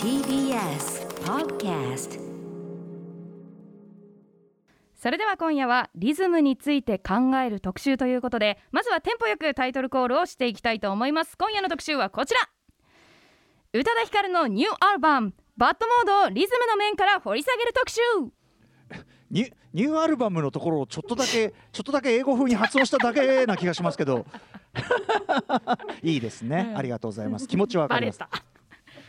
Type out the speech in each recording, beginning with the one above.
TBS Podcast それでは今夜はリズムについて考える特集ということでまずはテンポよくタイトルコールをしていきたいと思います。今夜の特集はこちら。宇多田ヒカルのニューアルバムバッドモードをリズムの面から掘り下げる特集。ニュニューアルバムのところをちょっとだけ ちょっとだけ英語風に発音しただけな気がしますけど。いいですね、うん。ありがとうございます。気持ちはわかります。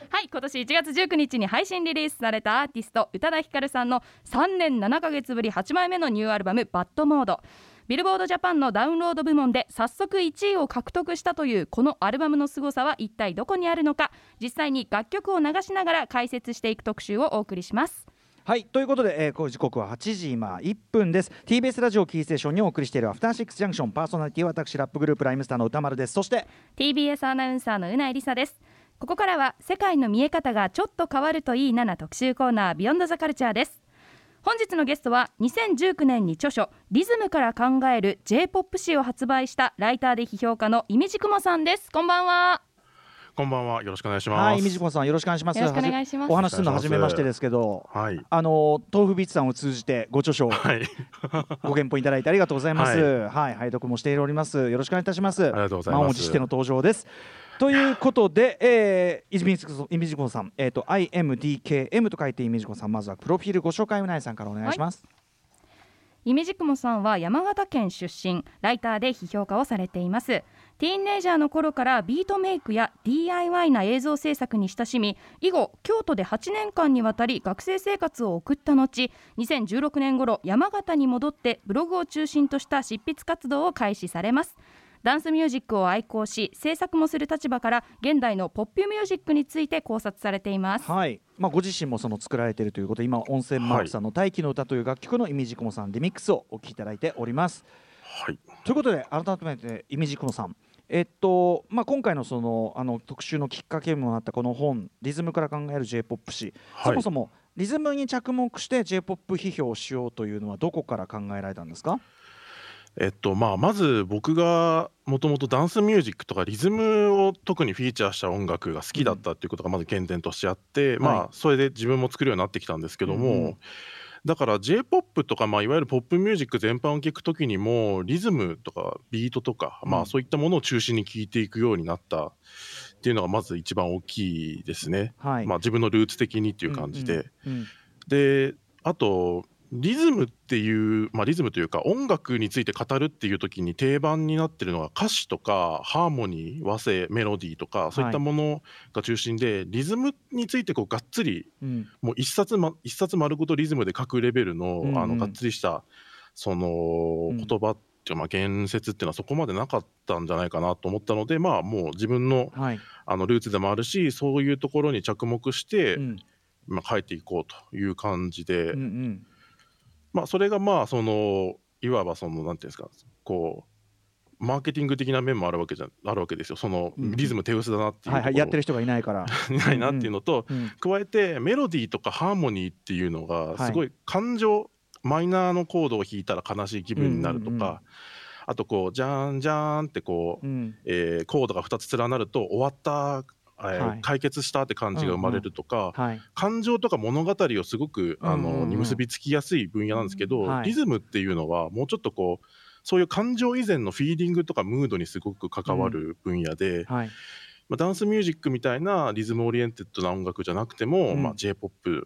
はい今年1月19日に配信リリースされたアーティスト宇多田ヒカルさんの3年7ヶ月ぶり8枚目のニューアルバム「バッドモード」ビルボードジャパンのダウンロード部門で早速1位を獲得したというこのアルバムの凄さは一体どこにあるのか実際に楽曲を流しながら解説していく特集をお送りしますはいということで、えー、こう時刻は8時今1分です。TBS ラジオキーステーションにお送りしているアフターシックスジャンクションパーソナリティは私ラップグループライムスターの歌丸です。そして TBS アナウンサーのうないりさです。ここからは世界の見え方がちょっと変わるといいなな特集コーナービヨンドザカルチャーです。本日のゲストは2019年に著書リズムから考える J-POP 誌を発売したライターで批評家のイミジクモさんです。こんばんは。こんばんは。よろしくお願いします。はい水子さんよろしくお願いしますよろしくお願いしますお話しするの初めましてですけどはい。あの豆腐ビーツさんを通じてご著書をはい。ご原本いただいてありがとうございます。は、はい拝読もしております。よろしくお願いいたします。ありがとうございます満を持しての登場です。ということで、えー、イミジコさん、えっ、と IMDKM と書いてイミジコさん、まずはプロフィールご紹介うないさんからお願いします。イミジクモさんは山形県出身ライターで批評家をされていますティーンネイジャーの頃からビートメイクや DIY な映像制作に親しみ以後京都で8年間にわたり学生生活を送った後2016年頃山形に戻ってブログを中心とした執筆活動を開始されますダンスミュージックを愛好し制作もする立場から現代のポップミュージックについて考察されていますはい、まあご自身もその作られているということで、今温泉マークさんの大気の歌という楽曲のイミジコモさんリミックスをお聴きいただいております。はい。ということで改めてイミジクモさん。えっとまあ、今回のそのあの特集のきっかけにもなったこの本「リズムから考える J−POP 史」はい。そもそもリズムに着目して J−POP 批評をしようというのはどこから考えられたんですか？えっとまあまず僕がもともとダンスミュージックとかリズムを特にフィーチャーした音楽が好きだったっていうことがまず原点としてあって、まはい。あそれで自分も作るようになってきたんですけども、うんうんだから J-POP とかまあいわゆるポップミュージック全般を聞くときにもリズムとかビートとか、まうんあそういったものを中心に聞いていくようになったっていうのがまず一番大きいですね。はい、まあ自分のルーツ的にっていう感じで。うんうんであとリズムっていう、まあ、リズムというか音楽について語るっていう時に定番になってるのが歌詞とかハーモニー和声メロディーとかそういったものが中心で、リズムについてこうがっつりうん。もう一冊,、ま、一冊丸ごとリズムで書くレベルの,、うんうん。あのがっつりしたそのうん。言葉っていうかまあ言説っていうのはそこまでなかったんじゃないかなと思ったのでまあもう自分のはい。あのルーツでもあるしそういうところに着目して、うん。まあ、書いていこうという感じで。うんうんまあそれがまあそのいわばそのなんていうんですかこうマーケティング的な面もあるわけじゃあるわけですよ。そのうん。リズム手薄だなっていうはいはい、やってるる人がいないから、い ないなっていうのと、うん。加えてメロディーとかハーモニーっていうのはい。がすごい感情、マイナーのコードを弾いたら悲しい気分になるとか、うんうんうん。あとこうジャーンジャーンってこう、うん。えーコードが2つ連なると終わった、えーはい。解決したって感じが生まれるとか、はい。感情とか物語をすごくあの、うんうん。うんに結びつきやすい分野なんですけど、はい。リズムっていうのはもうちょっとこうそういう感情以前のフィーリングとかムードにすごく関わる分野で、はい。まあ、ダンスミュージックみたいなリズムオリエンテッドな音楽じゃなくても、うん。まあ、j p o p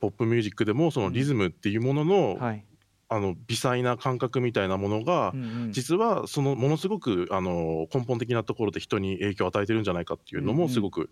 ポップミュージックでもそのリズムっていうものの,、はいあの微細な感覚みたいなものが、うんうん。実はそのものすごくあの根本的なところで人に影響を与えてるんじゃないかっていうのうんうん。もすごく、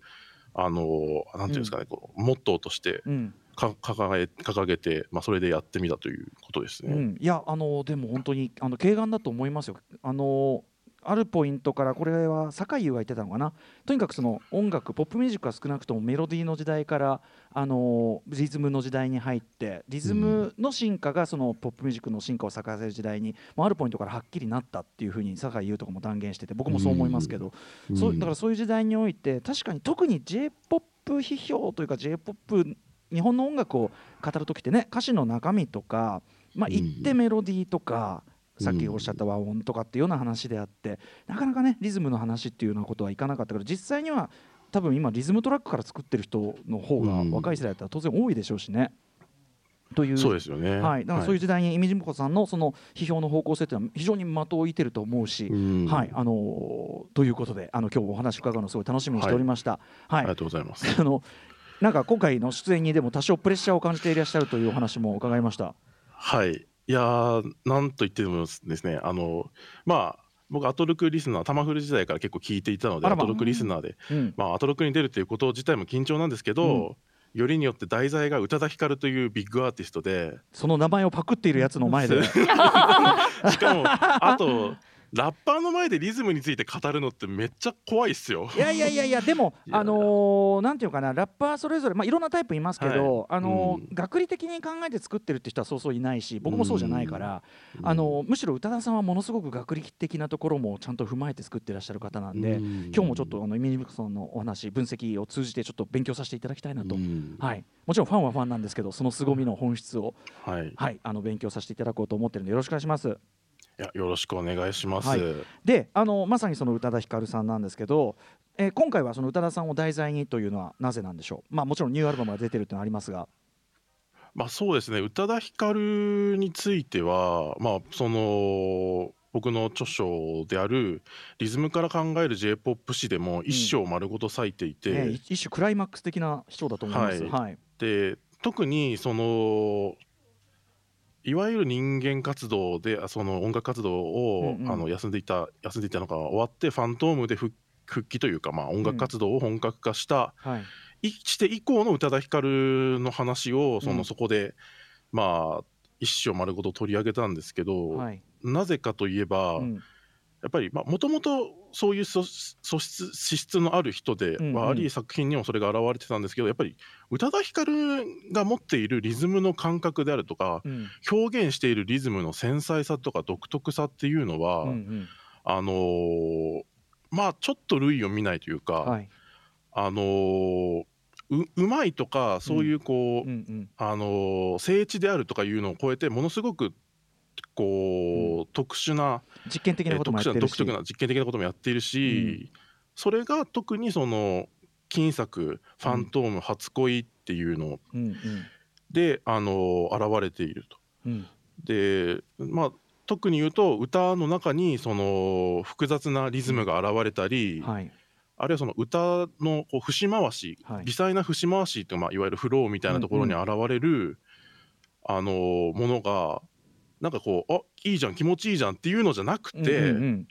あのなんていうんですかね、こうモットーとしてうん。か掲げ掲げて、まあ、それでやってみたということですね。うん、いやあのでも本当にあの軽眼だと思いますよ。あのあるポイントからこれは酒井優が言ってたのかな。とにかくその音楽ポップミュージックは少なくともメロディーの時代からあのリズムの時代に入ってリズムの進化がそのポップミュージックの進化を咲かせる時代に、まあ、あるポイントからはっきりなったっていうふうに酒井優とかも断言してて僕もそう思いますけど、そうだからそういう時代において確かに特に j p o p 批評というか j p o p 日本の音楽を語る時ってね歌詞の中身とか、まあ、言ってメロディーとか、さっきおっしゃった和音とかっていうような話であってなかなかねリズムの話っていうようなことはいかなかったけど実際には多分今リズムトラックから作ってる人の方がうん若い世代だったら当然多いでしょうしね。というそうですよね。はい、だからそういう時代にイミジムコさんのその批評の方向性っていうのは非常に的を射てると思うし、うんはいあのーということであの今日お話伺うのすごい楽しみにしておりました。はい、ありがとうございます。あのなんか今回の出演にでも多少プレッシャーを感じていらっしゃるというお話も伺いました。はい。いやー、なんと言ってもですね、あの、まあ、僕、アトロクリスナー、タマフル時代から結構聞いていたので、あらま。アトロクリスナーで、うん、まあ、アトロクに出るということ自体も緊張なんですけど、よりによって題材が宇多田ヒカルというビッグアーティストで、その名前をパクっているやつの前で、しかも、あと、ラッパーの前でリズムについて語るのってめっちゃ怖いっすよ。いやいやいやいやでも あのーなんていうかなラッパーそれぞれまあいろんなタイプいますけど、はい。あのーうん。学理的に考えて作ってるって人はそうそういないし僕もそうじゃないから、うん。あのーむしろ宇多田さんはものすごく学理的なところもちゃんと踏まえて作ってらっしゃる方なんで、うん。今日もちょっとあのイミニブクさんのお話分析を通じてちょっと勉強させていただきたいなと、うん。はい、もちろんファンはファンなんですけどその凄みの本質を、はい。い。はい、あの勉強させていただこうと思ってるんでよろしくお願いします。や、よろしくお願いします。はい。であのまさにその宇多田ヒカルさんなんですけど、えー今回はその宇多田さんを題材にというのはなぜなんでしょう、まあ、もちろんニューアルバムが出てるっていうのはありますが、まあそうですね。宇多田ヒカルについてはまあその僕の著書である「リズムから考える j p o p 史」でも一章丸ごと割いていて、ね、一一種クライマックス的な人だと思います。はい。はい。で特にそのいわゆる人間活動であその音楽活動を、うんうん。あの休んでいた休んでいたのが終わってファントームで復復帰というか、まあ、音楽活動を本格化した、はい。いして以降の宇多田ヒカルの話をその、うん。そこでまあ一章丸ごと取り上げたんですけど、はい。なぜかといえば、うんやっぱりもともとそういう素素質資質のある人でうんうん。はあり、作品にもそれが現れてたんですけどやっぱり宇多田ヒカルが持っているリズムの感覚であるとかうん。表現しているリズムの繊細さとか独特さっていうのは、うんうん。あのーまあちょっと類を見ないというか、はい。あのーううまいとかそういうこう、うんうん。あのー聖地であるとかいうのを超えてものすごくこう、特殊な、実験的なこともやってるし。特殊な独特な実験的なこともやっているし、それが特にその金作「ファントーム初恋」っていうのうんうん。で、あのー現れていると。うん。でまあ特に言うと歌の中にその複雑なリズムが現れたり、はい。あるいはその歌のこう節回し、はい。微細な節回しってまあ、いわゆるフローみたいなところに現れる、あのーものがなんかこうあいいじゃん気持ちいいじゃんっていうのじゃなくて、うんうんうん。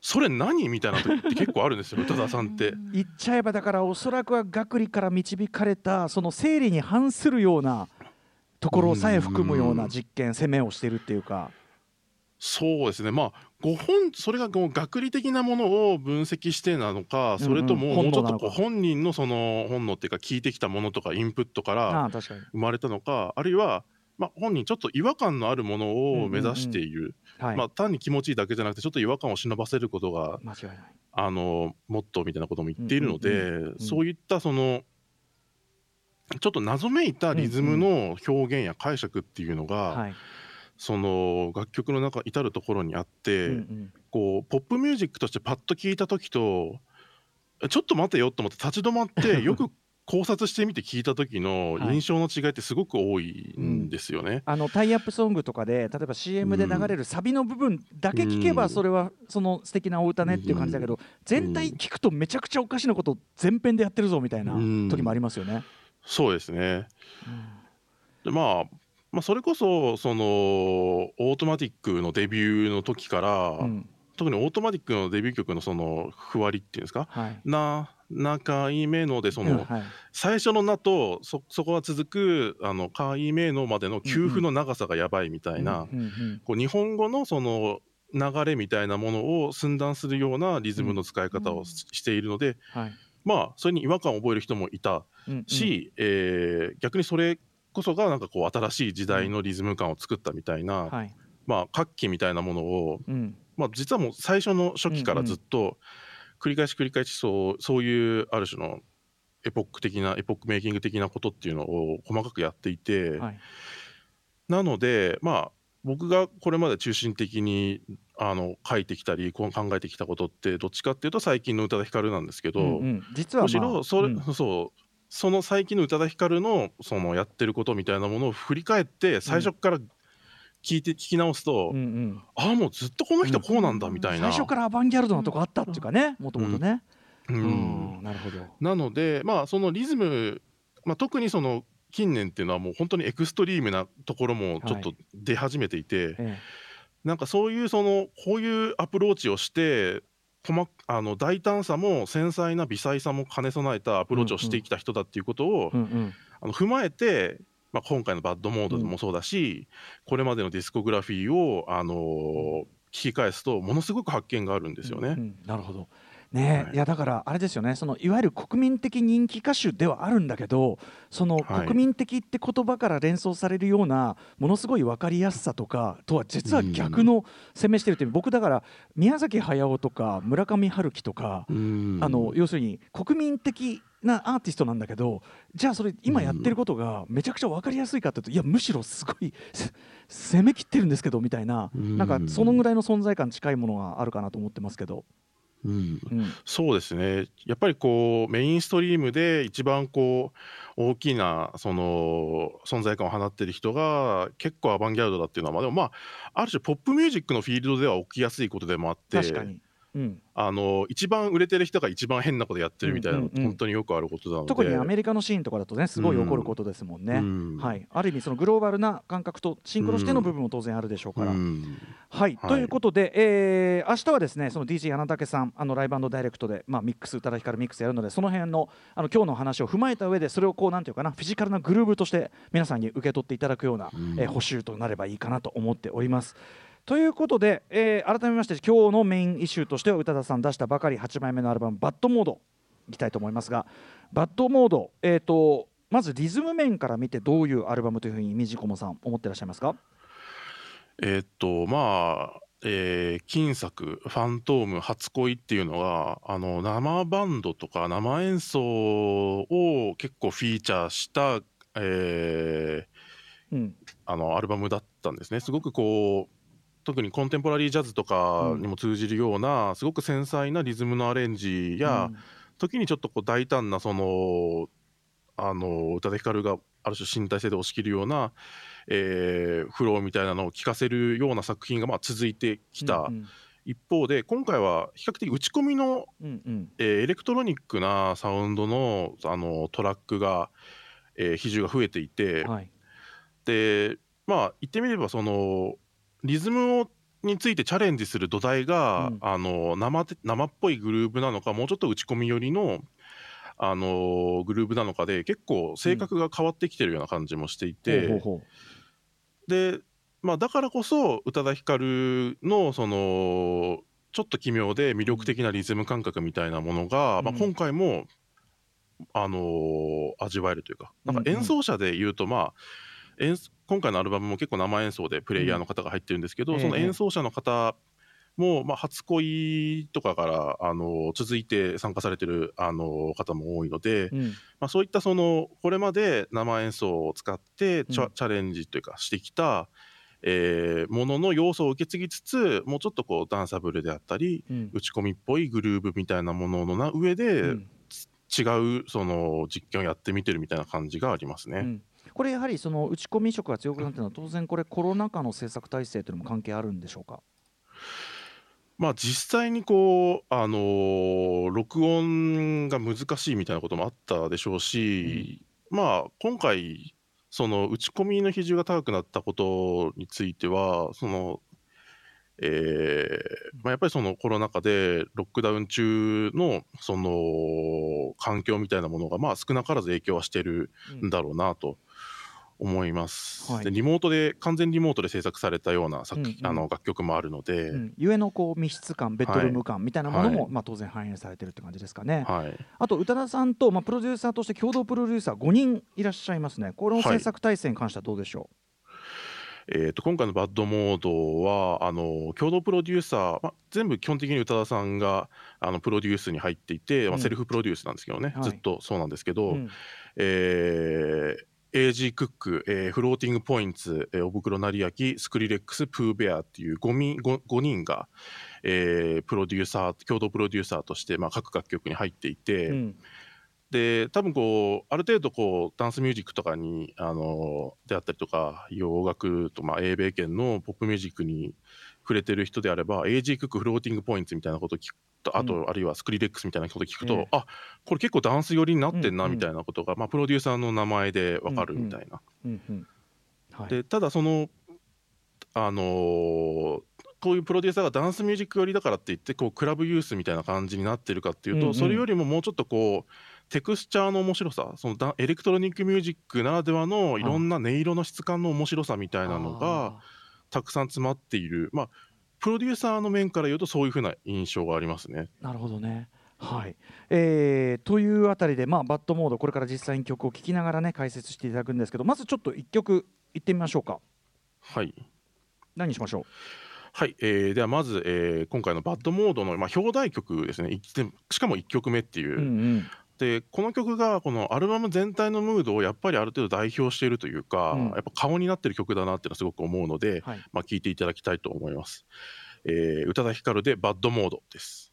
それ何みたいな時って結構あるんですよ宇多田さんって。言っちゃえばだからおそらくは学理から導かれたその生理に反するようなところさえ含むような実験攻めをしてるっていうか。そうですね。まあご本それがこう学理的なものを分析してなのかそれとももうちょっとこう本人のその本能っていうか聞いてきたものとかインプットかあら生まれたのかあるいはまあ本人ちょっと違和感のあるものを目指している、はい、まあ単に気持ちいいだけじゃなくてちょっと違和感を忍ばせることが。あのモットーみたいなことも言っているので、うんうんそういったそのちょっと謎めいたリズムの表現や解釈っていうのが、はい。その楽曲の中至るところにあって、うんうん。こうポップミュージックとしてパッと聞いた時とちょっと待てよと思って立ち止まって よく考察してみて聞いた時のはい。印象の違いってすごく多いんですよね。あのタイアップソングとかで例えば CM で流れるサビの部分だけ聞けばうん。それはその素敵なお歌ねっていう感じだけど全体聞くとめちゃくちゃおかしなこと全編でやってるぞみたいなうん。時もありますよね。そうですね。でまあまあ、それこそそのオートマティックのデビューの時から、うん特にオートマティックのデビュー曲のそのふわりっていうんですか？はい「な中いめの」でその、最初の「な」とそそこが続く「あのかいめの」までの給付の長さがやばいみたいな、こう日本語のその流れみたいなものを寸断するようなリズムの使い方をし,、しているのではい。まあそれに違和感を覚える人もいたうんうえー逆にそれこそがなんかこう新しい時代のリズム感を作ったみたいな、はい。まあ活気みたいなものを、うんまあ、実はもう最初の初期からずっと繰り返し繰り返しそうそういうある種のエポック的なエポックメイキング的なことっていうのを細かくやっていて、はい。なのでまあ僕がこれまで中心的にあの書いてきたりこう考えてきたことってどっちかっていうと最近の宇多田ヒカルなんですけど、うんうん。実は、むしまあろそれ、うん。そうその最近の宇多田ヒカルのそのやってることみたいなものを振り返って最初から聞いて聞き直すと、うんうん。ああもうずっとこの人こうなんだみたいな。最初からアバンギャルドなとこあったっていうかねもともとね、ううん。んなるほど。なのでまあそのリズム、まあ、特にその近年っていうのはもう本当にエクストリームなところもちょっと出始めていて、えなんかそういうそのこういうアプローチをして細あの大胆さも繊細な微細さも兼ね備えたアプローチをしてきた人だっていうことを、えうんうん。あの踏まえて、まあ、今回の「バッドモード」でもそうだし、これまでのディスコグラフィーを、あのー聞き返すとものすごく発見があるんですよね。うんなるほど。ねえ、はい。い、やだからあれですよね。そのいわゆる国民的人気歌手ではあるんだけどそのはい。国民的って言葉から連想されるようなものすごい分かりやすさとかとは実は逆の攻めしてるっていう僕だから宮崎駿とか村上春樹とか、うん。あの要するに国民的なアーティストなんだけどじゃあそれ今やってることがめちゃくちゃ分かりやすいかっていうといやむしろすごいせ攻めきってるんですけどみたいなうん。なんかそのぐらいの存在感近いものがあるかなと思ってますけど。うん。うん。そうですね。やっぱりこうメインストリームで一番こう大きなその存在感を放ってる人が結構アバンギャルドだっていうのはまあでもまあある種ポップミュージックのフィールドでは起きやすいことでもあって確かに、うん、あの一番売れてる人が一番変なことやってるみたいなのうんうんうん。本当によくあることなので、特にアメリカのシーンとかだとねすごい起こることですもんね、うん。はい、ある意味そのグローバルな感覚とシンクロしての部分も当然あるでしょうから。うん。はい、はい。ということで、えー明日はですねその DJ 柳武さんあのライブダイレクトで、まあ、ミックス宇多田ヒカルミックスやるのでその辺のあの今日の話を踏まえた上でそれをこうなんていうかなフィジカルなグルーブとして皆さんに受け取っていただくような、うん。えー補修となればいいかなと思っております。ということで、えー改めまして今日のメインイシューとしては宇多田さん出したばかり8枚目のアルバム「バッドモード」いきたいと思いますがバッドモード、えー、とまずリズム面から見てどういうアルバムというふうにみじこもさん思ってらっしゃいますか？えーっとまあ、えー金作「ファントーム初恋」っていうのがあの生バンドとか生演奏を結構フィーチャーした、えーうん。あのアルバムだったんですね。すごくこう特にコンテンポラリージャズとかにも通じるような、すごく繊細なリズムのアレンジや、うん。時にちょっとこう大胆なそのあの宇多田ヒカルがある種身体性で押し切るような、えーフローみたいなのを聴かせるような作品がまあ続いてきた、うん。一方で今回は比較的打ち込みの、うんうん。えーエレクトロニックなサウンドのあのトラックが、えー比重が増えていて、はい。でまあ言ってみればそのリズムをについてチャレンジする土台が、うん。あの生て生っぽいグルーブなのかもうちょっと打ち込み寄りのあのグルーブなのかで結構性格が変わってきてるような感じもしていて、ほうほうほで、まあ、だからこそ宇多田ヒカルのそのちょっと奇妙で魅力的なリズム感覚みたいなものが、うん。まあ、今回も、あのー味わえるというか。なんかうん。うん。演奏者で言うと、まあ演今回のアルバムも結構生演奏でプレイヤーの方が入ってるんですけど、うんええその演奏者の方も、まあ、初恋とかから、あのー続いて参加されてる、あのー方も多いので、ううん。まあ、そういったそのこれまで生演奏を使ってチャ,、うん。チャレンジというかしてきた、えーものの要素を受け継ぎつつもうちょっとこうダンサブルであったりうん。打ち込みっぽいグルーブみたいなもののな上で、うん。違うその実験をやってみてるみたいな感じがありますね。うんこれやはりその打ち込み色が強くなってるのは当然これコロナ禍の制作体制というのも関係あるんでしょうか？まあ実際にこうあのー録音が難しいみたいなこともあったでしょうし、まあ今回その打ち込みの比重が高くなったことについてはそのえーまあ、やっぱりそのコロナ禍でロックダウン中のその環境みたいなものがまあ少なからず影響はしてるんだろうなと思います。はい。でリモートで完全リモートで制作されたような作,、うんうん。あの楽曲もあるので、うん。ゆえのこう密室感ベッドルーム感みたいなものも、はい。まあ、当然反映されてるって感じですかね、はい、あと宇多田さんと、まあ、プロデューサーとして共同プロデューサー5人いらっしゃいますね。この制作体制に関してはどうでしょえー、と今回の「バッドモードは」あの共同プロデューサー、まあ、全部基本的に宇多田さんがあのプロデュースに入っていて、まあ、うん。セルフプロデュースなんですけどね、はいずっとそうなんですけど、う、うん。えー AG クック、えーフローティングポインツ、えー、おぶくろ成明、スクリレックス、プーベアっていう 5, 人 5, 5人が、えープロデューサー、共同プロデューサーとして、まあ、各楽曲に入っていて、うん。で多分こうある程度こうダンスミュージックとかにあのであったりとか洋楽とまあ英米圏のポップミュージックに触れてる人であれば AG クックフローティングポイントみたいなことを聞くとあと、うあるいはスクリレックスみたいなことを聞くと、ええあこれ結構ダンス寄りになってんなみたいなことが、まあ、プロデューサーの名前でわかるみたいな。でただそのあのーこういうプロデューサーがダンスミュージック寄りだからって言ってこうクラブユースみたいな感じになってるかっていうと、それよりももうちょっとこうテクスチャーの面白さそのダエレクトロニックミュージックならではのいろんな音色の質感の面白さみたいなのがたくさん詰まっている。まあプロデューサーの面から言うとそういうふうな印象がありますね。なるほどね。はい。えーというあたりで、まあ、バッドモードこれから実際に曲を聴きながらね解説していただくんですけどまずちょっと1曲いってみましょうか。はい。何にしましょはい、えーではまず、えー今回のバッドモードの、まあ、表題曲ですね。しかも1曲目っていう、う、うんうんでこの曲がこのアルバム全体のムードをやっぱりある程度代表しているというか、うん。やっぱ顔になってる曲だなっていうのはすごく思うので、はい、まあ、聴いていただきたいと思います。えー宇多田ヒカルでバッドモードです。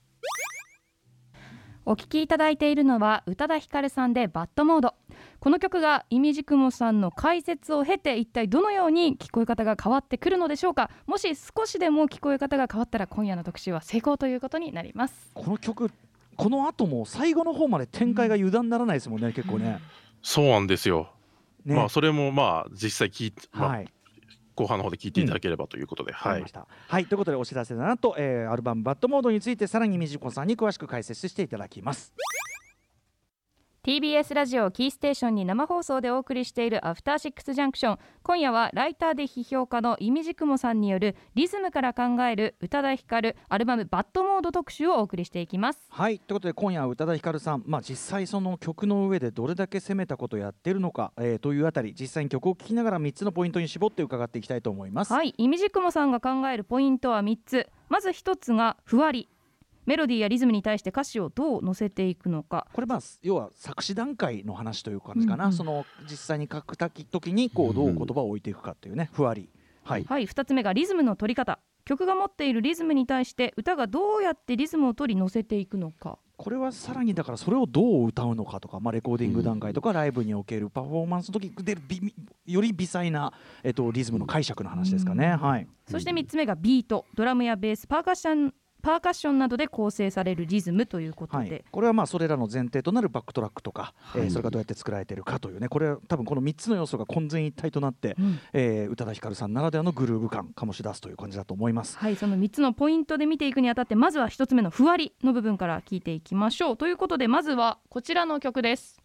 お聞きいただいているのは宇多田ヒカルさんでバッドモードこの曲がイミジクモさんの解説を経て一体どのように聞こえ方が変わってくるのでしょうか。もし少しでも聞こえ方が変わったら今夜の特集は成功ということになります。この曲この後も最後の方まで展開が油断ならないですもんね、結構ね。そうなんですよ。ねまあそれもまあ実際聞いて、まあはい後半の方で聞いていただければということで、はい。はい、ということでお知らせだなと、えーアルバム「バッドモード」についてさらにみじこさんに詳しく解説していただきます。TBS ラジオキーステーションに生放送でお送りしているアフターシックスジャンクション今夜はライターで批評家のイミジクモさんによるリズムから考える宇多田ヒカルアルバムバッドモード特集をお送りしていきます。はいということで今夜は宇多田ヒカルさん、まあ、実際その曲の上でどれだけ攻めたことをやってるのか、えーというあたり実際に曲を聴きながら3つのポイントに絞って伺っていきたいと思います。はいイミジクモさんが考えるポイントは3つ。まず1つがふわりメロディーやリズムに対して歌詞をどう乗せていくのか。これまあ要は作詞段階の話という感じかな、うんうん。その実際に書く時にこうどう言葉を置いていくかっていうね。ふわり。はい、はい。2つ目がリズムの取り方。曲が持っているリズムに対して歌がどうやってリズムを取り乗せていくのか。これはさらにだからそれをどう歌うのかとか、まあ、レコーディング段階とかライブにおけるパフォーマンスの時でびより微細な、えっと、リズムの解釈の話ですかね。はい。そして3つ目がビート。ドラムやベース。パーカッションパーカッションなどで構成されるリズムということで、はい、これはまあそれらの前提となるバックトラックとか、えーはいそれがどうやって作られているかというね。これは多分この3つの要素が混然一体となって、うん。えー宇多田ヒカルさんならではのグルーヴ感醸し出すという感じだと思います。はい、その3つのポイントで見ていくにあたってまずは1つ目のふわりの部分から聞いていきましょう。ということでまずはこちらの曲です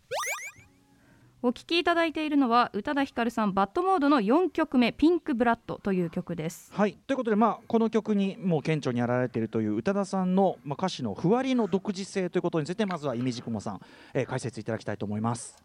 お聴きいただいているのは宇多田ヒカルさんバッドモードの4曲目「ピンクブラッド」という曲です。はい。ということで、まあ、この曲にもう顕著に現れているという宇多田さんの、まあ、歌詞のふわりの独自性ということについてまずはイメージクモさん、えー解説いただきたいと思います。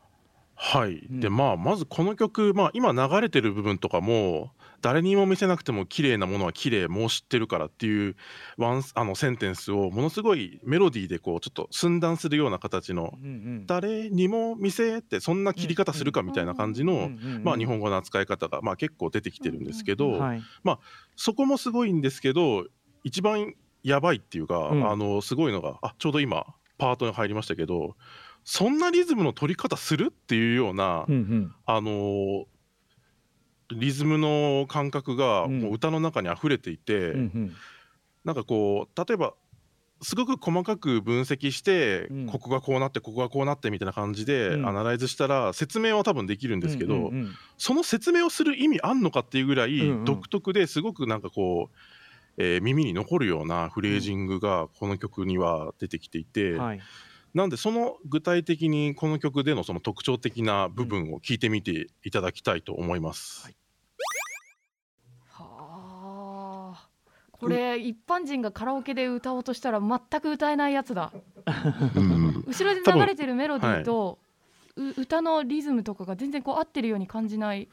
はい、うん。でまあまずこの曲、まあ、今流れてる部分とかも誰にも見せなくても綺麗なものは綺麗もう知ってるからっていうワンあのセンテンスをものすごいメロディーでこうちょっと寸断するような形のうんうん。誰にも見せってそんな切り方するかみたいな感じの、まあ、日本語の扱い方が、まあ、結構出てきてるんですけど、はい。そこもすごいんですけど一番やばいっていうか、うん。あのすごいのがあちょうど今パートに入りましたけどそんなリズムの取り方するっていうような、うんうん。あのーリズムの感覚がうん。もう歌の中に溢れていて、うんうん。なんかこう例えばすごく細かく分析して、うん。ここがこうなってここがこうなってみたいな感じで、うん。アナライズしたら説明は多分できるんですけど、うんうんうんその説明をする意味あんのかっていうぐらいうんうん。独特ですごくなんかこう、えー耳に残るようなフレージングがこの曲には出てきていて、はいなんでその具体的にこの曲でのその特徴的な部分を聞いてみていただきたいと思います。はい。はあ。これ一般人がカラオケで歌おうとしたら全く歌えないやつだ。うん。後ろで流れてるメロディーと、う歌のリズムとかが全然こう合ってるように感じない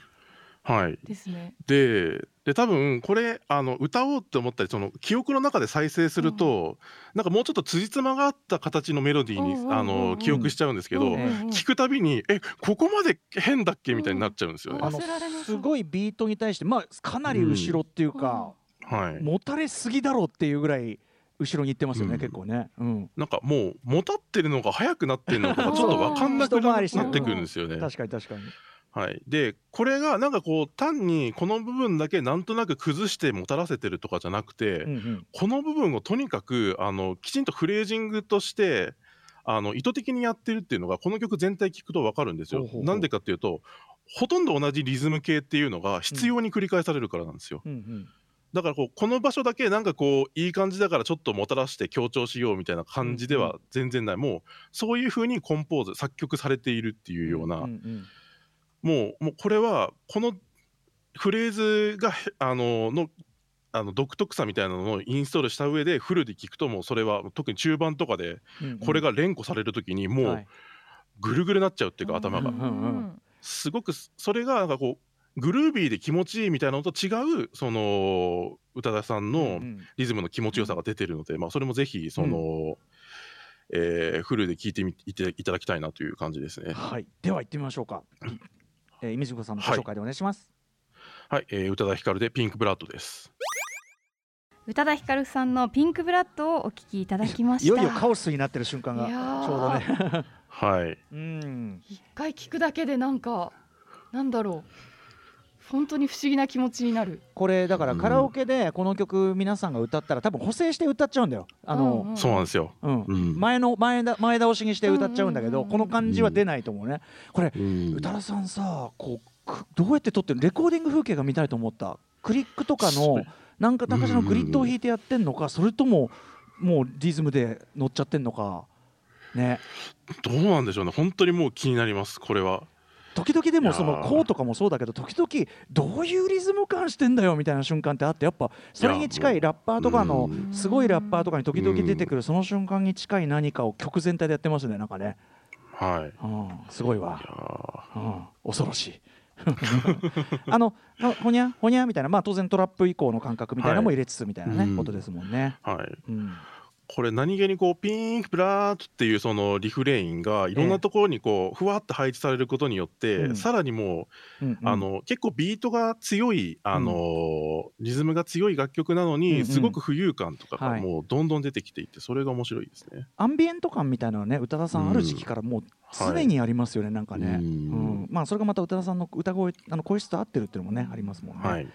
はい。ですね。でで多分これあの歌おうって思ったりその記憶の中で再生すると、なんかもうちょっと辻褄があった形のメロディーに、うんうんうんうんあの記憶しちゃうんですけど、うんうんうん聞くたびにえここまで変だっけみたいになっちゃうんですよね。うんあのすごいビートに対してまあかなり後ろっていうか、はい。もたれすぎだろうっていうぐらい後ろに行ってますよね、うん結構ね。うん、なんかもうもたってるのか速くなってるのかがちょっと分かんなく なってくるんですよね。確かに確かに。はい、でこれがなんかこう単にこの部分だけなんとなく崩してもたらせてるとかじゃなくて、うんうん。この部分をとにかくあのきちんとフレージングとしてあの意図的にやってるっていうのがこの曲全体聞くと分かるんですよ。なんでかっていうとほとんど同じリズム系っていうのが必要に繰り返されるからなんですよ。うんうん。だからこうこの場所だけなんかこういい感じだからちょっともたらして強調しようみたいな感じでは全然ない、もうそういう風にコンポーズ作曲されているっていうような、もうもうこれはこのフレーズがへあののあの独特さみたいなのをインストールした上でフルで聴くともうそれは特に中盤とかでこれが連呼される時にもはうぐるぐるなっちゃうっていうか頭が。すごくそれがなんかこうグルービーで気持ちいいみたいなのと違うその宇多田さんうんのうん。リズムの気持ちよさが出てるのでまあそれもぜひそのえーフルで聴いてみいていただきたいなという感じですね。はい、では行ってみましょうか。えー、イミジコさんのご紹介でお願いします。はい、えー宇多田ヒカルでピンクブラッドです。宇多田ヒカルさんのピンクブラッドをお聞きいただきました。いよいよカオスになってる瞬間がちょうどね。はい。うん。一回聞くだけでなんかなんだろう本当に不思議な気持ちになる。これだからうんカラオケでこの曲皆さんが歌ったら多分補正して歌っちゃうんだよ。あの、んんそうなんですよ。うんうん前の前だ前倒しにして歌っちゃうんだけど、この感じは出ないと思うね。これうん宇多田さんさこうくどうやって撮ってるレコーディング風景が見たいと思ったクリックとかのなんか高しのグリッドを弾いてやってんのかそれとももうリズムで乗っちゃってんのかねどうなんでしょうね。本当にもう気になります。これは。時々でもそのこうとかもそうだけど時々どういうリズム感してんだよみたいな瞬間ってあってやっぱそれに近いラッパーとかのうん。すごいラッパーとかに時々出てくるその瞬間に近い何かを曲全体でやってますねなんかね、はい。いうん、すごいわ。やうん、恐ろしい。あののほにゃほにゃみたいな。まあ当然トラップ以降の感覚みたいなのも入れつつみたいなね、うん。ことですもんね。ーはい。うんこれ何気にこうピンクブラードっていうそのリフレインがいろんなところにこうふわっと配置されることによって、うん。さらにもうんう、あの結構ビートが強いあの、リズムが強い楽曲なのに、うんうん。すごく浮遊感とかはい。がもうどんどん出てきていてそれが面白いですね。アンビエント感みたいなのはね宇多田さんある時期からもう常にありますよね、なんかね、ううん。ん。まあそれがまた宇多田さんの歌声あの声質と合ってるっていうのもねありますもんね。はい。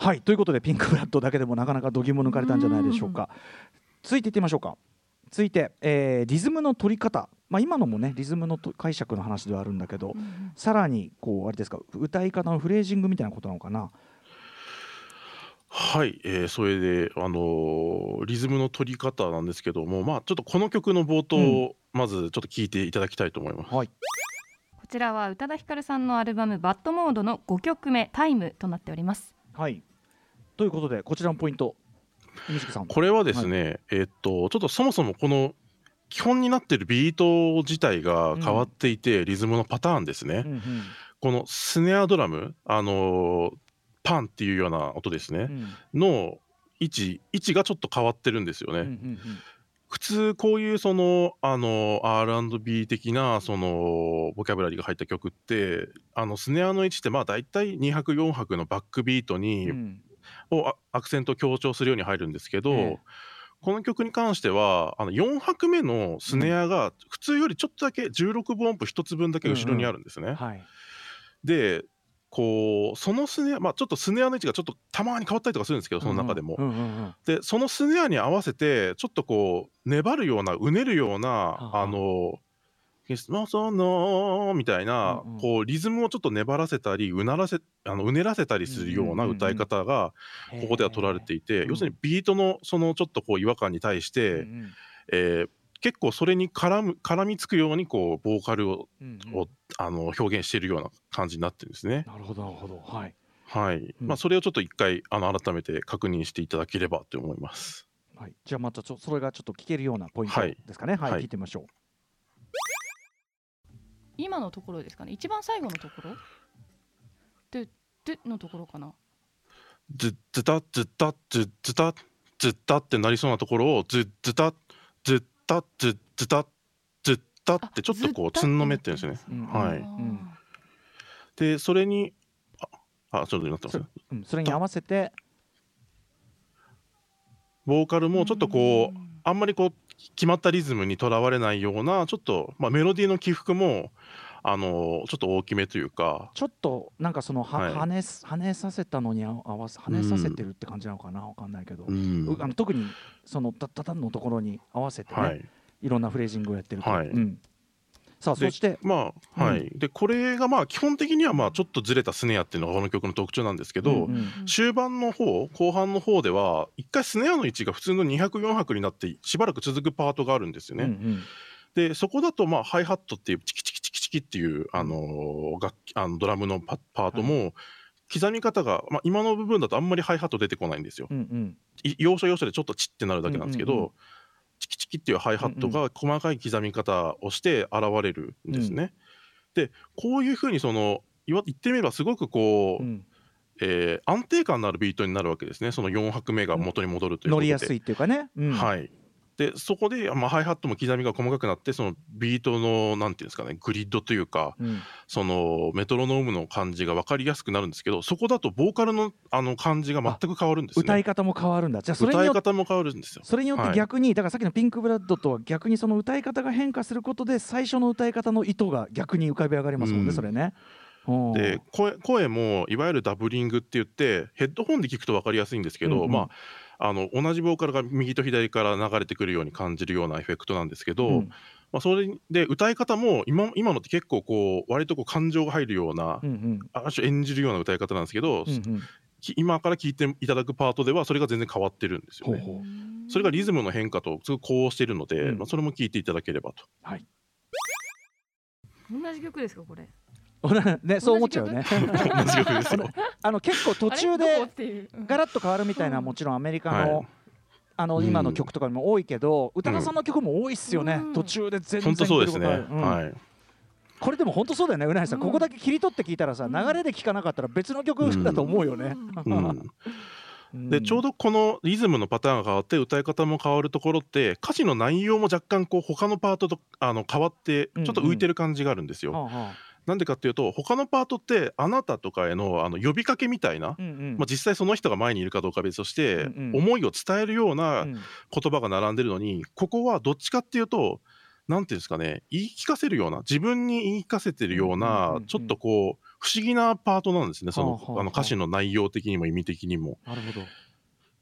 はい、ということでピンクブラッドだけでもなかなか度肝抜かれたんじゃないでしょうか。続いていってみましょうか。続いて、えーリズムの取り方、まあ、今のもねリズムのと解釈の話ではあるんだけど、さらにこうあれですか歌い方のフレージングみたいなことなのかな？はい、えーそれで、あのーリズムの取り方なんですけども、まあ、ちょっとこの曲の冒頭をまずちょっと聞いていただきたいと思います。はい。こちらは宇多田ヒカルさんのアルバムバッドモードの5曲目タイムとなっております。はい。ということでこちらのポイント。これはですね、えーっとちょっとそもそもこの基本になっているビート自体が変わっていて、リズムのパターンですね、うんうん。このスネアドラム、あのーパンっていうような音ですね、うん。の位置位置がちょっと変わってるんですよね。うんうん普通こういうそのあの R&B 的なそのボキャブラリーが入った曲ってあのスネアの位置ってまあ大体2拍4拍のバックビートうんに、うんをあアクセントを強調するように入るんですけど、ええこの曲に関してはあの4拍目のスネアが普通よりちょっとだけ16分音符1つ分だけ後ろにあるんですね。はい。でこうそのスネアまあちょっとスネアの位置がちょっとたまに変わったりとかするんですけどその中でも。うんうんうんでそのスネアに合わせてちょっとこう粘るようなうねるようなはああの「キスのその」みたいな、うんうん。こうリズムをちょっと粘らせたりうならせあのうねらせたりするような歌い方がここでは取られていて、うん要するにビートのそのちょっとこう違和感に対して、うんうん。えー結構それに絡む絡みつくようにこうボーカルをうんうん。をあの表現しているような感じになってるんですね。なるほどなるほど。はい。はい、うん。まあそれをちょっと一回あの改めて確認していただければと思います。はい、じゃあまたちょそれがちょっと聞けるようなポイントはい。ですかね。はい、はい。聞いてみましょ今のところですかね？一番最後のところ？でてのところかな？ずずたずたずずたずったってなりそうなところをずずたずったずずたずったってちょっとこうつんのめってるんですよね。うん。はい。ん。でそれにああちょっとなってますねうん。それに合わせて。ボーカルもちょっとこうあんまりこう決まったリズムにとらわれないようなちょっと、まあ、メロディーの起伏もあのちょっと大きめというか。ちょっとなんかそのは、はい。跳ねねさせたのに合わせ跳ねさせてるって感じなのかな？わかんないけど、うん。うあの特にそのタタタンのところに合わせてね、、はい。いろんなフレージングをやってると、はい。うん、さあでそしてまあはい、でこれがまあ基本的にはまあちょっとずれたスネアっていうのがこの曲の特徴なんですけど、うんうん終盤の方後半の方では一回スネアの位置が普通の204拍になってしばらく続くパートがあるんですよね。うんうん。でそこだとまあハイハットっていうチキチキチキチキっていう、あのー楽器あのドラムのパパートも、刻み方が、まあ、今の部分だとあんまりハイハット出てこないんですよ。うんうん。い要所要所でちょっとチッってなるだけなんですけど、うんうんうんチキチキっていうハイハットが細かい刻み方をして現れるんですね。でこういうふうにそのいわ言ってみればすごくこう、うん。えー安定感のあるビートになるわけですね。その4拍目が元に戻るという。乗りやすいっていうかね、うん。はいでそこで、まあ、ハイハットも刻みが細かくなってそのビートのなんていうんですかねグリッドというかうんそのメトロノームの感じが分かりやすくなるんですけどそこだとボーカルのあの感じが全く変わるんですね。歌い方も変わるんだじゃあそれに歌いよって方も変わるんですよ。それによってはい逆に、だからさっきのピンクブラッドとは逆にその歌い方が変化することで最初の歌い方の意図が逆に浮かび上がりますもんね、うんそれね。うんで声声もいわゆるダブリングって言ってヘッドホンで聞くと分かりやすいんですけど、うんうんまああの同じボーカルが右と左から流れてくるように感じるようなエフェクトなんですけど、うん。まあ、それで歌い方も今今のって結構こう割とこう感情が入るような、うんうん。ある種演じるような歌い方なんですけど、うんうん。き今から聴いていただくパートではそれが全然変わってるんですよね。ほうほう。それがリズムの変化とすごく呼応しているので、うん。まあ、それも聞いていただければと。はい。同じ曲ですかこれ？ね、そう思っちゃうよね。同じ曲？ですよ。あの結構途中でガラッと変わるみたいなもちろんアメリカの、はい。あのうん。今の曲とかにも多いけど、宇多田さんの曲も多いっすよね、うん。途中で全然本当そうですね。はい。これでも本当そうだよね、うなぎさん、うん。ここだけ切り取って聞いたらさ、うん。流れで聞かなかったら別の曲だと思うよね。でちょうどこのリズムのパターンが変わって歌い方も変わるところって歌詞の内容も若干こう他のパートとあの変わってちょっと浮いてる感じがあるんですよ。なんでかっていうと他のパートってあなたとかへのあの呼びかけみたいな、うんうん。まあ、実際その人が前にいるかどうかは別として、うんうん。思いを伝えるようなうん。言葉が並んでるのにここはどっちかっていうとなんていうんですかね言い聞かせるような自分に言い聞かせてるよううんうんうんなうん。ちょっとこう不思議なパートなんですねそのはあはあはあ。あの歌詞の内容的にも意味的にも。なるほど。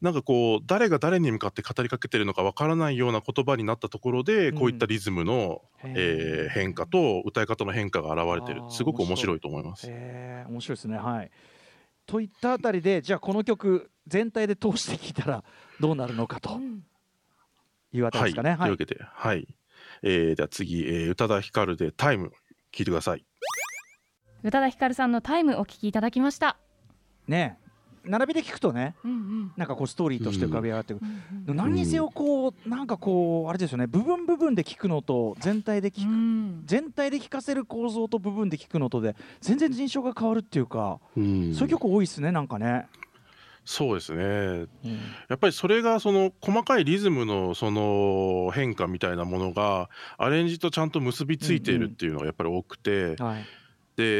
なんかこう誰が誰に向かって語りかけてるのかわからないような言葉になったところで、うん。こういったリズムの、えー変化と歌い方の変化が現れてる。すごく面白いと思います。えー、面白いですね。はい。といったあたりで、じゃあこの曲全体で通して聞いたらどうなるのかとうん。いうあたりはい、ですかね。というわけで、はい。えーでは次、えー宇多田ヒカルで「タイム。聞いてください。宇多田ヒカルさんのタイムお聞きいただきました。ね並びで聞くとね、うんうん。なんかこうストーリーとして浮かび上がってくる。うんうん。何にせよこうなんかこうあれですよね部分部分で聞くのと全体で聞く、うん。全体で聞かせる構造と部分で聞くのとで全然印象が変わるっていうか、うん。そういう曲多いですねなんかね。そうですね。うん。やっぱりそれがその細かいリズムのその変化みたいなものがアレンジとちゃんと結びついているっていうのがやっぱり多くて、はい。で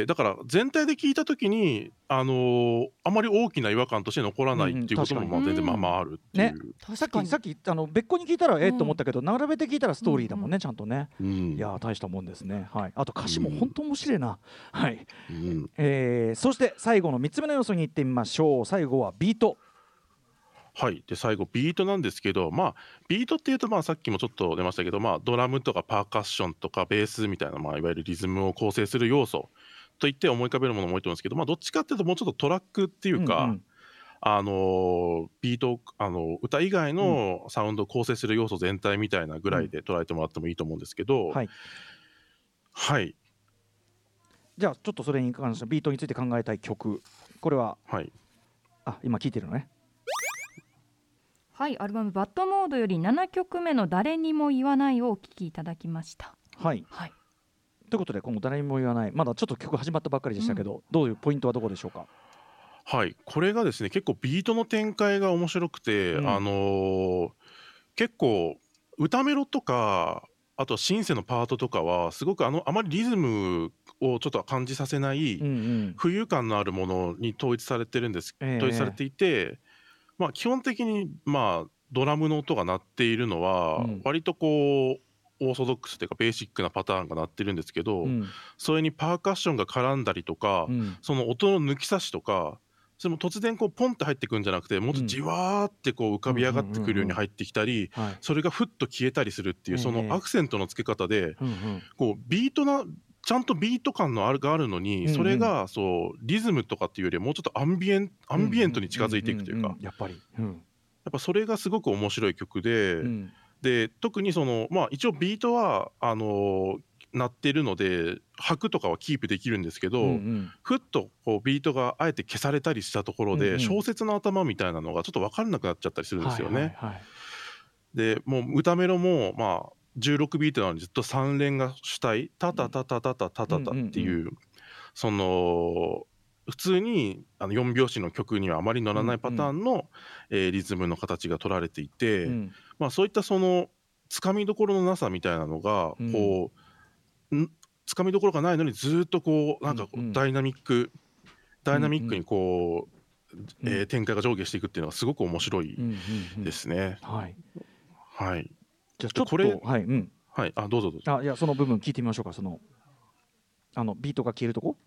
だから全体で聞いた時にあのーあまり大きな違和感として残らないっていうこともうんうんまあ全然まあまああるっていう、さっ確かにきさっきあの別個に聞いたらええと思ったけど、並べて聞いたらストーリーだもんね、うんちゃんとね。うんいやー大したもんですね。はい。あと歌詞も本当面白いな。はい。うんえー、そして最後の3つ目の要素に行ってみましょう。最後はビート。はい、で最後ビートなんですけどまあビートっていうとまあさっきもちょっと出ましたけど、まあ、ドラムとかパーカッションとかベースみたいな、まあ、いわゆるリズムを構成する要素といって思い浮かべるものも多いと思うんですけど、まあ、どっちかっていうともうちょっとトラックっていうか、んんあのービートあの歌以外のサウンドを構成する要素全体みたいなぐらいで捉えてもらってもいいと思うんですけど、はい。はいじゃあちょっとそれに関してビートについて考えたい曲。これははいあ今聞いてるのね。はいアルバム「バッドモード」より7曲目の「誰にも言わない」をお聞きいただきました。はい。はい。ということで今後誰にも言わない。まだちょっと曲始まったばっかりでしたけど、どういうポイントはどこでしょうか？はい、これがですね結構ビートの展開が面白くて、うん。あのー結構歌メロとかあとシンセのパートとかはすごくあのあまりリズムをちょっと感じさせない、うんうん。浮遊感のあるものに統一されてるんです、ええ。統一されていて、まあ、基本的にまあドラムの音が鳴っているのはうん。割とこうオーソドックスというかベーシックなパターンが鳴ってるんですけど、うん。それにパーカッションが絡んだりとか、うん。その音の抜き差しとかそれも突然こうポンって入ってくるんじゃなくてもっとじわーってこう浮かび上がってくるように入ってきたりはい。それがふっと消えたりするっていうそえ。えのアクセントの付け方でこうビートなちゃんとビート感のあるがあるのうんうにん。それがそうリズムとかっていうよりはもうちょっとアンビエンアンビエントに近づいていくというか。やっぱり。うん。やっぱそれがすごく面白い曲でうん。で特にそのまあ一応ビートはあの鳴ってるので拍とかはキープできるんですけど、うんうん。ふっとこうビートがあえて消されたりしたところで、うんうん。小節の頭みたいなのがちょっと分からなくなっちゃったりするんですよね。はいはいはい。でもう歌メロもまあ16ビートなのにずっと3連が主体。タタタタタタタタタっていう,、その普通にあの4拍子の曲にはあまり乗らないパターンの、えーリズムの形が取られていて、うん。まあ、そういったそのつかみどころのなさみたいなのがうん。こうんつかみどころがないのにずっとこうなんかダイナミック、ダイナミックにこう、うんえー展開が上下していくっていうのはすごく面白いうんうんうん。ですね。はい。はい、じゃあちょっとこれはいうん。はい、あどうぞどうぞ。あいやその部分聞いてみましょうかそのあのビートが消えるとこ？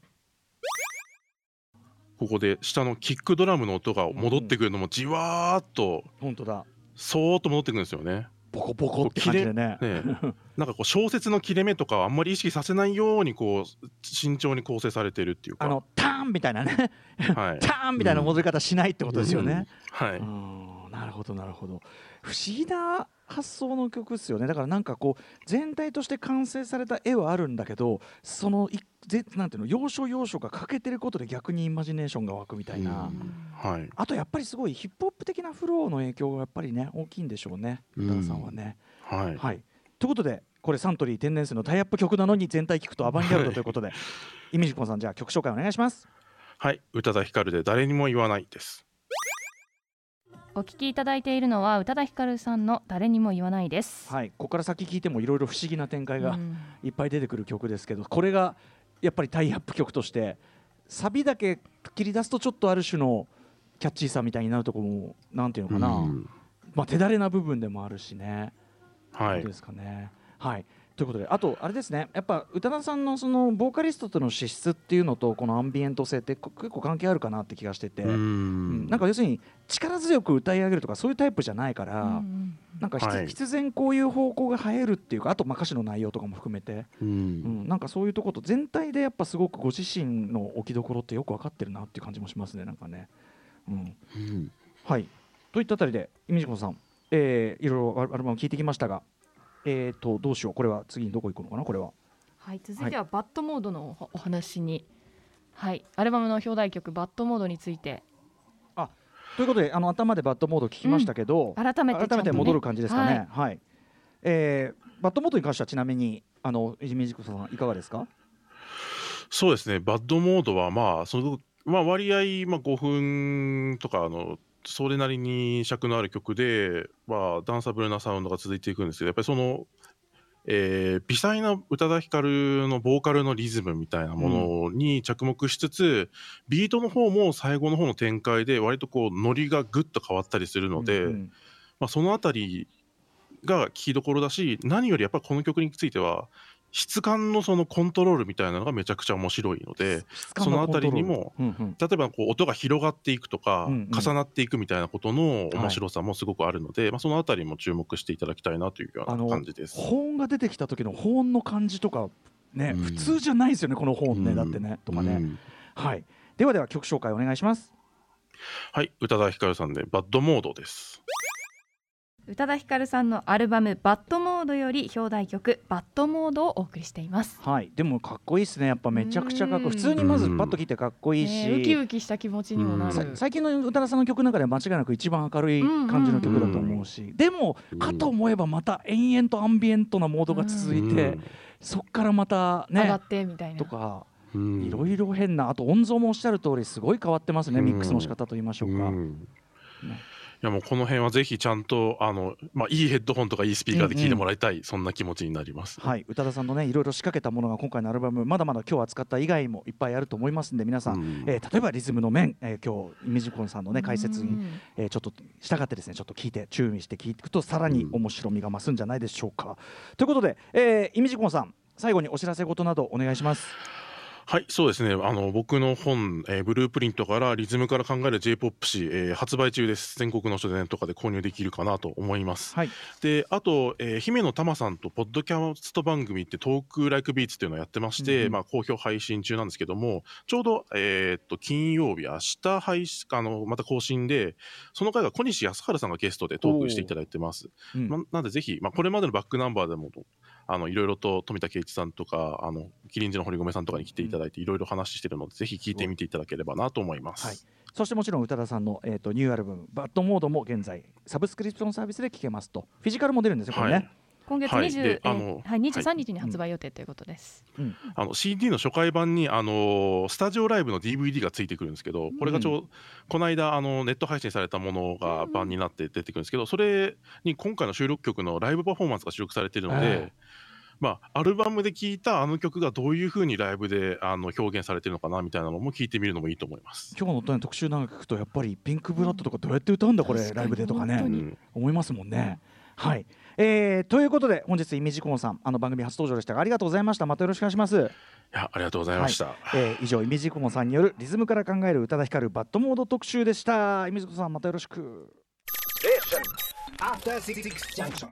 ここで下のキックドラムの音が戻ってくるのもじわーっと本当だ。そーっと戻ってくるんですよね。ボコボコって感じでね。ね なんかこう小説の切れ目とかはあんまり意識させないようにこう慎重に構成されてるっていうか。あのターンみたいなね。はい。ターンみたいな戻り方しないってことですよね、はい、うんなるほどなるほど。不思議な発想の曲ですよね。だからなんかこう全体として完成された絵はあるんだけどそのいぜなんていうの要所要所が欠けてることで逆にイマジネーションが湧くみたいな、はい、あとやっぱりすごいヒップホップ的なフローの影響がやっぱりね大きいんでしょうね。うん。歌田さんはね。はい、はい、ということでこれサントリー天然水のタイアップ曲なのに全体聞くとアバンギャルドということで、イミジコンさんじゃあ曲紹介お願いします。はい、宇多田ヒカルで誰にも言わないです。お聞きいただいているのは宇多田ヒカルさんの誰にも言わないです。はい、ここから先聞いてもいろいろ不思議な展開がうんいっぱい出てくる曲ですけどこれがやっぱりタイアップ曲としてサビだけ切り出すとちょっとある種のキャッチーさみたいになるところもなんていうのかな、うんまあ、手だれな部分でもあるしね。はいどうで、すかね。はいということであとあれですね。やっぱ宇多田さんのそのボーカリストとの資質っていうのとこのアンビエント性ってこ結構関係あるかなって気がしてて、ううん。んなんか要するに力強く歌い上げるとかそういうタイプじゃないから、うんなんか必然こういう方向が映えるっていうかあとまあ歌詞の内容とかも含めて、ううん。ん、なんかそういうとこと全体でやっぱすごくご自身の置きどころってよく分かってるなっていう感じもしますねなんかね。うん、うん。はい。といったあたりでイミジコさん、えーいろいろアルバム聞いてきましたが、えー、とどうしよう。これは次にどこ行くのかなこれは。はい、続いてはバッドモードのおお話に、はい、アルバムの表題曲バッドモードについて。ということであの頭でバッドモード聞きましたけど、改めてね。改めて戻る感じですかね。はい。はい。えーバッドモードに関してはちなみにあのイミジコさんいかがですか？そうですね、バッドモードはまあ、そのまあ、割合、まあ、5分とかあの、それなりに尺のある曲で、まあ、ダンサブルなサウンドが続いていくんですけど、やっぱりその、えー微細な宇多田ヒカルのボーカルのリズムみたいなものに着目しつつ、ビートの方も最後の方の展開で割とこうノリがぐっと変わったりするので、うんうん。まあ、そのあたりが聞きどころだし何よりやっぱりこの曲については質感のそのコントロールみたいなのがめちゃくちゃ面白いのでそのあたりにもうんうん例えばこう音が広がっていくとか、うんうん。重なっていくみたいなことの面白さもすごくあるので、まあ、そのあたりも注目していただきたいなというような感じです。保音が出てきた時の保音の感じとかね、うん。普通じゃないですよねこの保音ね、うん。だってねとかね、うん。はい。ではでは曲紹介お願いします。はい。宇多田ヒカルさんでバッドモードです。宇多田ヒカルさんのアルバムバッドモードより表題曲バッドモードをお送りしています。はい。でもかっこいいですね。やっぱめちゃくちゃかっこ普通にまずパッと聞いてかっこいいし、ねウキウキした気持ちにもなさる。最近の宇多田さんの曲の中では間違いなく一番明るい感じの曲だと思うし、でもうんかと思えばまた延々とアンビエントなモードが続いて、うん。そっからまたね上がってみたいな。とかうん。いろいろ変なあと音像もおっしゃる通りすごい変わってますね、うん。ミックスの仕方と言いましょうか、うん。いやもうこの辺はぜひちゃんとあの、まあ、いいヘッドホンとかいいスピーカーで聞いてもらいたい、そんな気持ちになります。はい宇多田さんのねいろいろ仕掛けたものが今回のアルバムまだまだ今日扱った以外もいっぱいあると思いますんで皆さん、うんえー例えばリズムの面、えー今日イメージコンさんのね解説に、うんえーちょっと従ってですねちょっと聞いて注意して聞いていくとさらに面白みが増すんじゃないでしょうか。ということで、えー、イメージコンさん最後にお知らせ事などお願いします。はい、そうですね。あの僕の本、えーブループリントからリズムから考える J-POP 誌、えー発売中です。全国の書店とかで購入できるかなと思います。はい、で、あと、えー姫野玉さんとポッドキャスト番組ってトークライクビーツっていうのをやってまして、うんうんまあ好評配信中なんですけども、ちょうどえーっと金曜日明日配信あのまた更新で、その回が小西康晴さんがゲストでトークしていただいてます。うんまなんでぜひ、まあ、これまでのバックナンバーでもあのいろいろと富田圭一さんとかあのキリンジの堀米さんとかに来ていただいていろいろ話してるのでぜひ聞いてみていただければなと思います。はい。そしてもちろん宇多田さんの、えー、とニューアルバム「バッドモード」も現在サブスクリプションサービスで聴けますと。フィジカルも出るんですよこれね。はい。今月はい。20、でえーあのはい、23日に発売予定ということです。うん。あの CD の初回版にあのスタジオライブの DVD がついてくるんですけどこれがちょう、この間あのネット配信されたものが版になって出てくるんですけどそれに今回の収録曲のライブパフォーマンスが収録されているので、ええまあ、アルバムで聴いたあの曲がどういうふうにライブであの表現されてるのかなみたいなのも聞いてみるのもいいと思います。今日の特集なんか聞くとやっぱりピンクブラッドとかどうやって歌うんだこれライブでとかね思いますもんね。はい、えー、ということで本日イメージコンさんあの番組初登場でしたがありがとうございましたまたよろしくお願いします。いやありがとうございました。えー以上イメージコンさんによるリズムから考える宇多田ヒカルバッドモード特集でした。イメージコンさんまたよろしく。Junction.